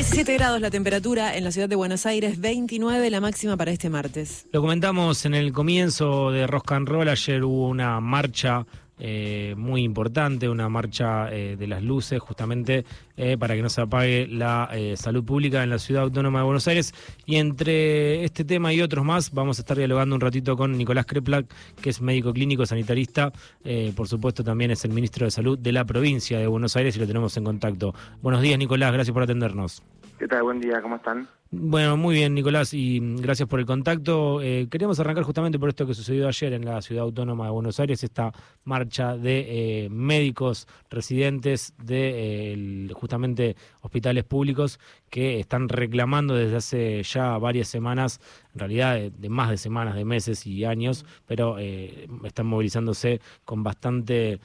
17 grados la temperatura en la ciudad de Buenos Aires, 29 la máxima para este martes. Lo comentamos en el comienzo de Rock and Roll, ayer hubo una marcha eh, muy importante, una marcha eh, de las luces justamente eh, para que no se apague la salud pública en la ciudad autónoma de Buenos Aires. Y entre este tema y otros más vamos a estar dialogando un ratito con Nicolás Kreplak, que es médico clínico sanitarista, por supuesto también es el ministro de Salud de la provincia de Buenos Aires y lo tenemos en contacto. Buenos días Nicolás, gracias por atendernos. ¿Qué tal? Buen día, ¿cómo están? Bueno, muy bien, Nicolás, y gracias por el contacto. Eh, queríamos arrancar justamente por esto que sucedió ayer en la Ciudad Autónoma de Buenos Aires, esta marcha de eh, médicos residentes de eh, justamente hospitales públicos que están reclamando desde hace ya varias semanas, en realidad de, más de semanas, de meses y años, pero están movilizándose con bastante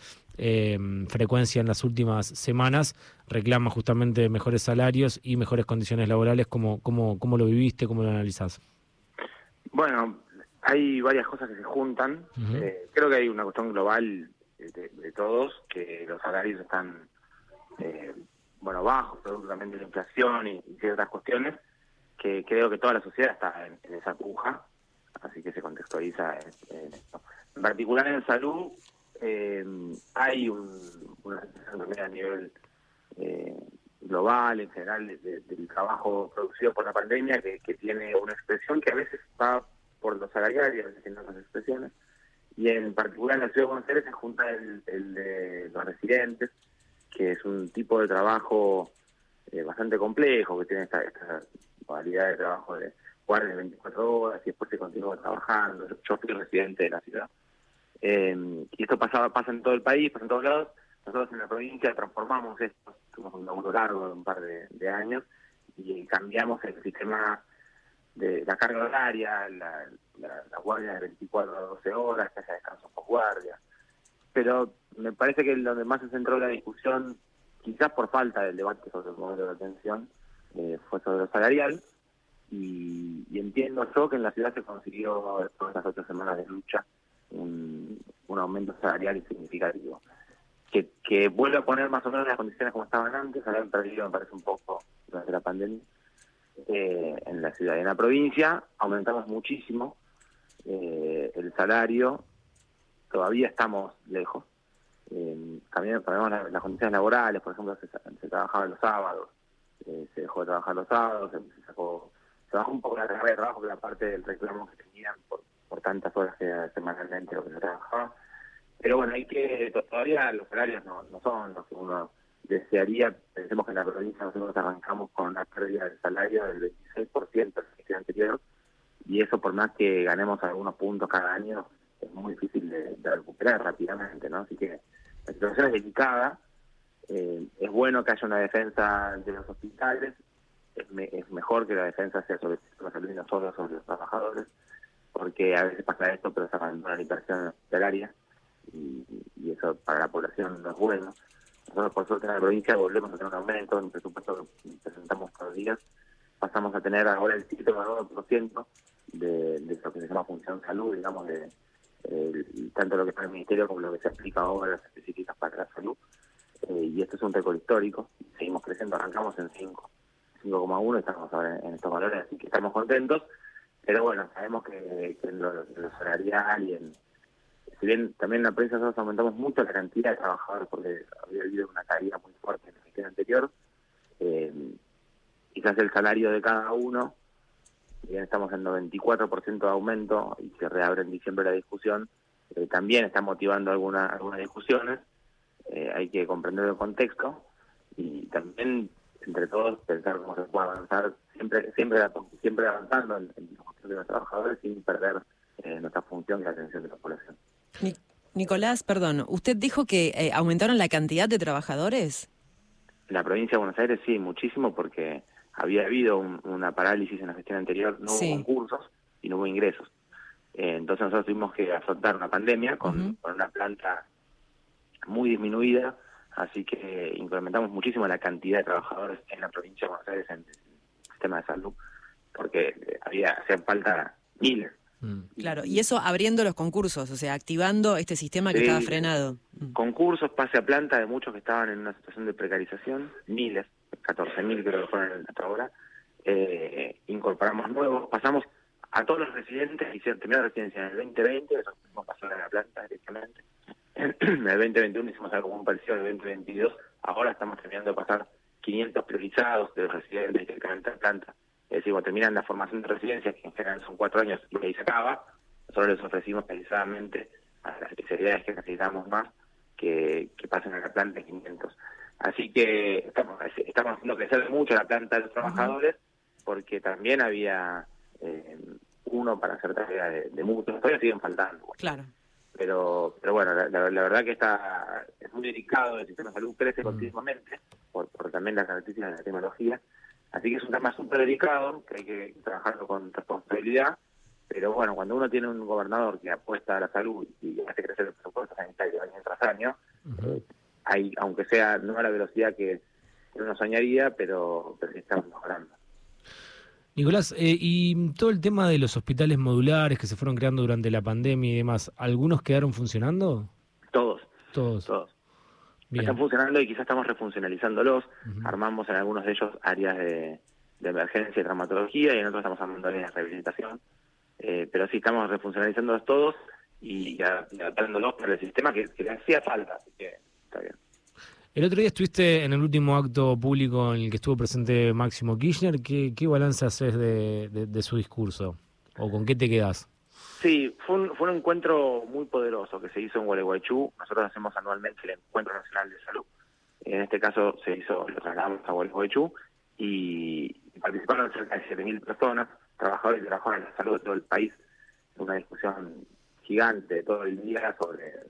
frecuencia en las últimas semanas, reclama justamente mejores salarios y mejores condiciones laborales como ¿Cómo, lo viviste? ¿Cómo lo analizás? Bueno, hay varias cosas que se juntan. Eh, creo que hay una cuestión global de, todos, que los salarios están eh, bueno bajos, producto también de la inflación y, ciertas cuestiones, que creo que toda la sociedad está en, esa puja, así que se contextualiza en, esto. En particular en salud, eh, hay un, una situación a nivel global, en general, del trabajo producido por la pandemia, que, tiene una expresión que a veces va por los salariales y a veces tiene otras expresiones. Y en particular en la ciudad de Buenos Aires se junta el, de los residentes, que es un tipo de trabajo eh, bastante complejo, que tiene esta, esta modalidad de trabajo de guardia de 24 horas y después se continúa trabajando. Yo fui residente de la ciudad. Eh, y esto pasaba, pasa en todo el país, pasa en todos lados. Nosotros en la provincia transformamos esto tuvimos un laburo largo de un par de, años y cambiamos el sistema de la carga horaria, la, guardia de 24 a 12 horas, que haya descanso por guardia. Pero me parece que donde más se centró la discusión, quizás por falta del debate sobre el modelo de atención, eh, fue sobre lo salarial. Y, entiendo yo que en la ciudad se consiguió, después de las ocho semanas de lucha, un, un aumento salarial significativo que, que vuelve a poner más o menos las condiciones como estaban antes, habían perdido, me parece, un poco durante la pandemia, eh, en la ciudad. Y en la provincia aumentamos muchísimo eh, el salario, todavía estamos lejos. Eh, también tenemos las, condiciones laborales, por ejemplo, se, trabajaba los sábados, eh, se dejó de trabajar los sábados, se, sacó, se bajó un poco la carga de trabajo, que la parte del reclamo que tenían por, por tantas horas que semanalmente lo que se trabajaba pero bueno, hay que, todavía los salarios no, no son los que uno desearía. Pensemos que en la provincia nosotros arrancamos con una pérdida de salario del 26% el anterior, y eso por más que ganemos algunos puntos cada año, es muy difícil de, recuperar rápidamente, ¿no? Así que la situación es delicada. Eh, es bueno que haya una defensa de los hospitales, es, es mejor que la defensa sea sobre los salud y no sobre los trabajadores, porque a veces pasa esto, pero se abandona la inversión hospitalaria y, eso para la población no es bueno. Nosotros, por suerte, en la provincia volvemos a tener un aumento en el presupuesto que presentamos todos los días. Pasamos a tener ahora el 7,9% de, de lo que se llama función salud, digamos, de tanto lo que está en el Ministerio como lo que se aplica ahora las específicas para la salud. Eh, y esto es un récord histórico. Seguimos creciendo, arrancamos en 5, 5,1, estamos ahora en, estos valores, así que estamos contentos. Pero bueno, sabemos que, en lo, en lo salarial y en si bien también en la prensa nosotros aumentamos mucho la cantidad de trabajadores porque había habido una caída muy fuerte en la gestión anterior, eh, quizás el salario de cada uno, bien estamos en 94% de aumento y se reabre en diciembre la discusión, eh, también está motivando alguna, algunas discusiones, eh, hay que comprender el contexto y también entre todos pensar cómo se puede avanzar, siempre siempre siempre avanzando en, en de los trabajadores sin perder nuestra función de atención de la población. Nicolás, perdón, usted dijo que eh, aumentaron la cantidad de trabajadores. La provincia de Buenos Aires sí, muchísimo, porque había habido una parálisis en la gestión anterior, no hubo concursos y no hubo ingresos. Eh, entonces nosotros tuvimos que afrontar una pandemia con, una planta muy disminuida, así que incrementamos muchísimo la cantidad de trabajadores en la provincia de Buenos Aires en el sistema de salud, porque había hacían falta miles Mm. Claro, y eso abriendo los concursos, o sea, activando este sistema que estaba frenado. Mm. Concursos, pase a planta de muchos que estaban en una situación de precarización, miles, 14.000 creo que fueron hasta ahora, eh, incorporamos nuevos, pasamos a todos los residentes, hicieron terminaron residencia en el 2020, eso pasó en la planta directamente, en el 2021 hicimos algo muy parecido en el 2022, ahora estamos terminando de pasar 500 priorizados de los residentes directamente a la planta, es decir, cuando terminan la formación de residencias, que en general son cuatro años y ahí se acaba, nosotros les ofrecimos precisamente a las especialidades que necesitamos más que, que pasen a la planta 500. Así que estamos, estamos haciendo crecer mucho la planta de los trabajadores porque también había eh, uno para hacer tarea de, muchos, todavía siguen faltando. Claro. Pero, pero bueno, la, verdad que está es muy delicado, el sistema de salud crece continuamente por, por también las características de la tecnología. Así que es un tema súper delicado, que hay que trabajarlo con responsabilidad. Pero bueno, cuando uno tiene un gobernador que apuesta a la salud y hace crecer el presupuesto sanitario año tras año, hay, aunque sea no a la velocidad que uno soñaría, pero, pero sí estamos mejorando. Nicolás, eh, y todo el tema de los hospitales modulares que se fueron creando durante la pandemia y demás, ¿algunos quedaron funcionando? Todos. Todos. Todos. Están funcionando y quizás estamos refuncionalizándolos. Armamos en algunos de ellos áreas de, emergencia y traumatología y en otros estamos armando áreas de rehabilitación. Eh, pero sí estamos refuncionalizándolos todos y, adaptándolos para el sistema que, que le hacía falta. Así que el otro día estuviste en el último acto público en el que estuvo presente Máximo Kirchner. ¿Qué, qué balance haces de, su discurso? ¿O con qué te quedas? Sí, fue un, fue un encuentro muy poderoso que se hizo en Gualeguaychú. Nosotros hacemos anualmente el Encuentro Nacional de Salud. En este caso se hizo, lo trasladamos a Gualeguaychú y participaron cerca de 7.000 personas, trabajadores y trabajadoras de la salud de todo el país. Una discusión gigante todo el día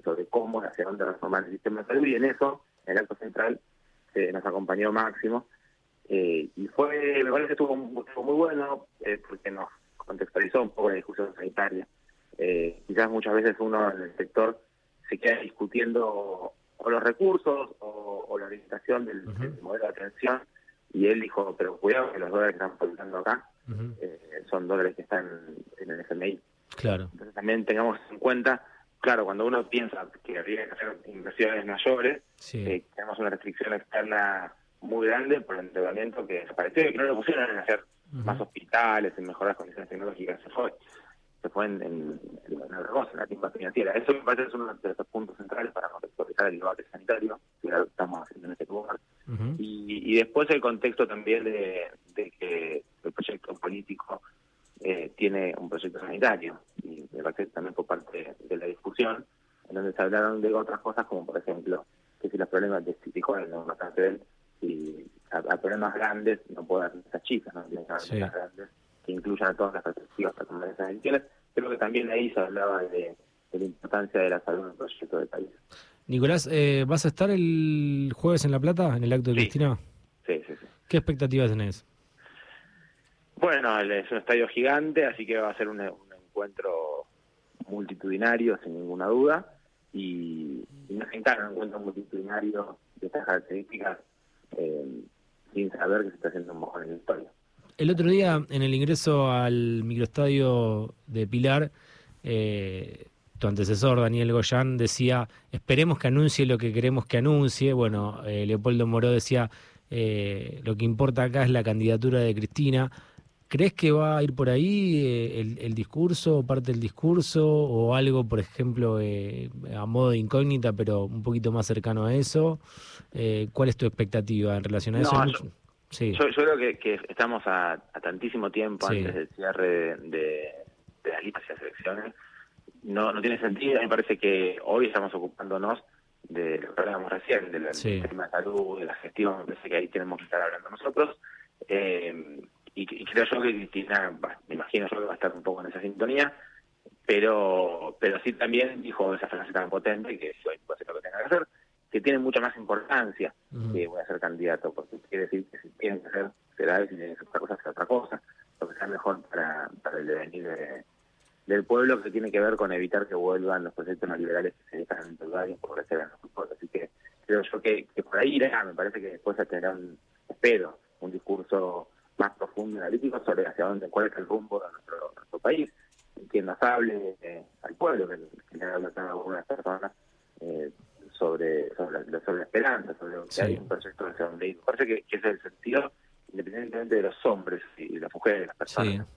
sobre, cómo y hacia dónde reformar el sistema de salud y en eso, en el acto central, eh, nos acompañó Máximo eh, y fue, me parece que estuvo, muy bueno eh, porque nos contextualizó un poco la discusión sanitaria. Quizás muchas veces uno en el sector se queda discutiendo o los recursos o, la orientación del, modelo de atención y él dijo, pero cuidado que los dólares que están faltando acá son dólares que están en el FMI Claro. Entonces también tengamos en cuenta, claro, cuando uno piensa que habría que hacer inversiones mayores, eh, tenemos una restricción externa muy grande por el endeudamiento que desapareció y que no lo pusieron en hacer más hospitales, en mejorar las condiciones tecnológicas, se fue. Se fue en, en, en, la timba financiera. Eso me parece es uno de los puntos centrales para contextualizar el debate sanitario, que estamos haciendo en este lugar. y, y, después el contexto también de, de que el proyecto político eh, tiene un proyecto sanitario y me parece también por parte de la discusión en donde se hablaron de otras cosas como por ejemplo que si los problemas de Citicoin no bastante y a, problemas grandes no puedo dar esas chicas no tienen que grandes que incluyan a todas las perspectivas para tomar esas decisiones creo que también ahí se hablaba de, la importancia de la salud en el proyecto del país Nicolás, eh, ¿vas a estar el jueves en La Plata, en el acto de Cristina? Sí, sí, sí. ¿Qué expectativas tenés? Bueno, es un estadio gigante, así que va a ser un, encuentro multitudinario, sin ninguna duda, y, y nos encanta un encuentro multitudinario de estas características eh, sin saber que se está haciendo un mejor en la historia. El otro día, en el ingreso al microestadio de Pilar, eh, tu antecesor, Daniel Goyán, decía, esperemos que anuncie lo que queremos que anuncie. Bueno, eh, Leopoldo Moró decía, lo que importa acá es la candidatura de Cristina. ¿Crees que va a ir por ahí eh, el, discurso, parte del discurso, o algo, por ejemplo, eh, a modo de incógnita, pero un poquito más cercano a eso? Eh, ¿Cuál es tu expectativa en relación a eso? Yo, sí. yo, creo que, estamos a, tantísimo tiempo antes del cierre de, las listas y las elecciones. No, no tiene sentido. A me parece que hoy estamos ocupándonos de lo que hablábamos recién, del sistema de salud, de la gestión. Me parece que ahí tenemos que estar hablando nosotros. Eh, y, creo yo que Cristina, me imagino yo que va a estar un poco en esa sintonía, pero pero sí también dijo esa frase tan potente que yo puede hacer lo que tenga que hacer, que tiene mucha más importancia que voy a ser candidato, porque quiere decir que si tienen que hacer, será y si tienen que hacer otra cosa, será otra cosa, lo que sea mejor para, para el devenir del pueblo que tiene que ver con evitar que vuelvan los proyectos neoliberales que se dejan en y por en los pueblos. Así que creo yo que, que por ahí irá, me parece que después tendrá un, espero, un discurso más profundo y analítico sobre hacia dónde, cuál es el rumbo de nuestro, nuestro país, y quien nos hable eh, al pueblo, que, le habla cada una de las personas, eh, sobre, sobre, la, sobre la que hay un proyecto de Me parece que, ese es el sentido, independientemente de los hombres y de las mujeres, de las personas.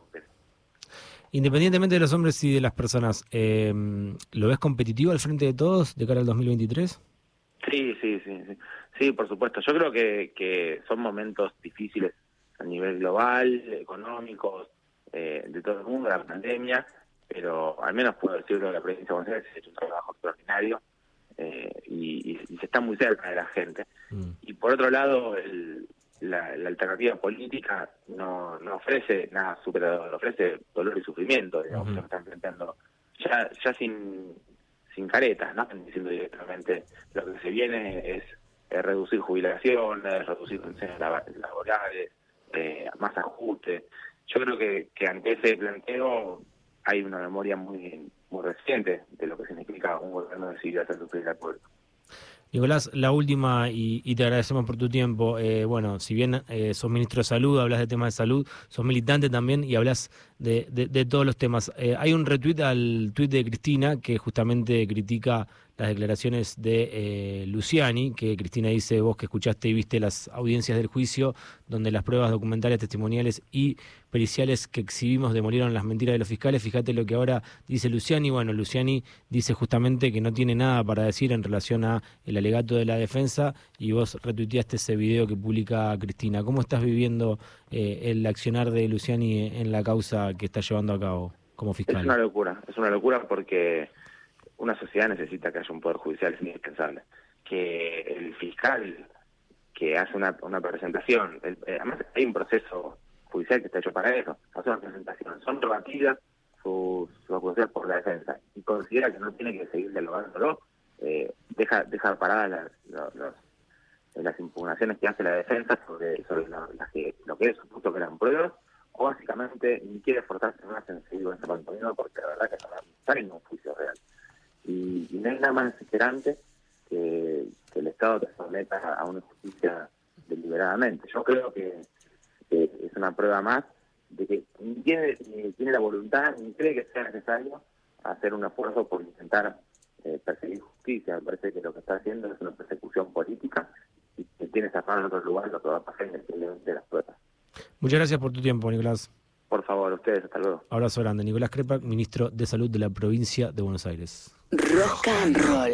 Independientemente de los hombres y de las personas, eh, ¿lo ves competitivo al frente de todos de cara al 2023? Sí, sí, sí, sí, sí, por supuesto. Yo creo que, que son momentos difíciles a nivel global, económicos, eh, de todo el mundo, la pandemia, pero al menos puedo decirlo que la provincia de Buenos Aires ha hecho un trabajo extraordinario eh, y, se está muy cerca de la gente. Mm. Y por otro lado, la, alternativa política no, no ofrece nada superador, ofrece dolor y sufrimiento, digamos, que está enfrentando ya, ya sin, sin caretas, ¿no? Diciendo directamente lo que se viene es, reducir jubilaciones, reducir pensiones laborales, eh, más ajuste. Yo creo que, que ante ese planteo hay una memoria muy muy reciente de lo que significa un gobierno decidido hacer sufrir al pueblo. Nicolás, la última, y, te agradecemos por tu tiempo. Eh, bueno, si bien eh, sos ministro de salud, hablas de temas de salud, sos militante también y hablas de, de, todos los temas. Eh, hay un retweet al tuit de Cristina que justamente critica las declaraciones de eh, Luciani, que Cristina dice, vos que escuchaste y viste las audiencias del juicio, donde las pruebas documentales, testimoniales y periciales que exhibimos demolieron las mentiras de los fiscales. Fíjate lo que ahora dice Luciani. Bueno, Luciani dice justamente que no tiene nada para decir en relación a el alegato de la defensa y vos retuiteaste ese video que publica Cristina. ¿Cómo estás viviendo eh, el accionar de Luciani en la causa que está llevando a cabo como fiscal? Es una locura, es una locura porque una sociedad necesita que haya un poder judicial, es indispensable. Que el fiscal que hace una, una presentación, eh, además hay un proceso judicial que está hecho para eso, hace una presentación, son rebatidas sus, acusaciones por la defensa y considera que no tiene que seguir dialogándolo, eh, deja, deja paradas las, las impugnaciones que hace la defensa sobre, sobre que, lo que es supuesto que eran pruebas, o básicamente ni quiere esforzarse más en seguir con ese contenido porque la verdad que no está en un juicio real y, no hay nada más desesperante que, el Estado te someta a una justicia deliberadamente. Yo creo que, es una prueba más de que ni tiene, tiene la voluntad ni cree que sea necesario hacer un esfuerzo por intentar eh, perseguir justicia. Me parece que lo que está haciendo es una persecución política y que tiene esa en otro lugar lo que va a pasar de las pruebas. Muchas gracias por tu tiempo, Nicolás. Por favor, ustedes, hasta luego. Abrazo grande. Nicolás Crepa, ministro de Salud de la provincia de Buenos Aires. Rock and roll.